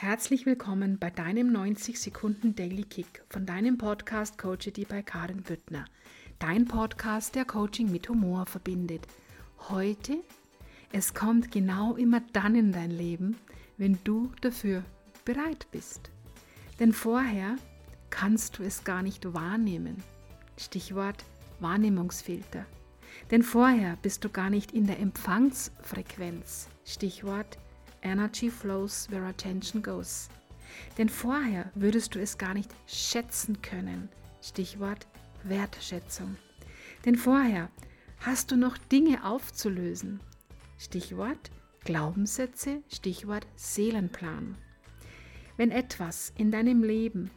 Herzlich willkommen bei deinem 90 Sekunden Daily Kick von deinem Podcast Coachity bei Karin Büttner. Dein Podcast, der Coaching mit Humor verbindet. Heute, es kommt genau immer dann in dein Leben, wenn du dafür bereit bist. Denn vorher kannst du es gar nicht wahrnehmen. Stichwort Wahrnehmungsfilter. Denn vorher bist du gar nicht in der Empfangsfrequenz. Stichwort Energy flows where attention goes. Denn vorher würdest du es gar nicht schätzen können. Stichwort Wertschätzung. Denn vorher hast du noch Dinge aufzulösen. Stichwort Glaubenssätze, Stichwort Seelenplan. Wenn etwas in deinem Leben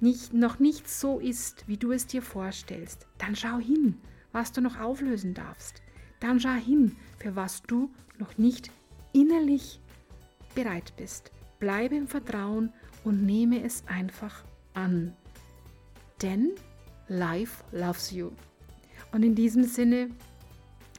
nicht, noch nicht so ist, wie du es dir vorstellst, dann schau hin, was du noch auflösen darfst. Dann schau hin, für was du noch nicht innerlich bereit bist. Bleibe im Vertrauen und nehme es einfach an. Denn Life loves you. Und in diesem Sinne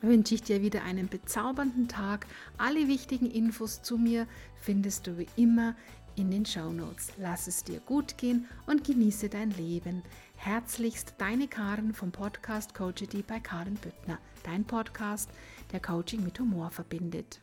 wünsche ich dir wieder einen bezaubernden Tag. Alle wichtigen Infos zu mir findest du wie immer in den Show Notes. Lass es dir gut gehen und genieße dein Leben. Herzlichst deine Karin vom Podcast Coachity bei Karin Büttner. Dein Podcast, der Coaching mit Humor verbindet.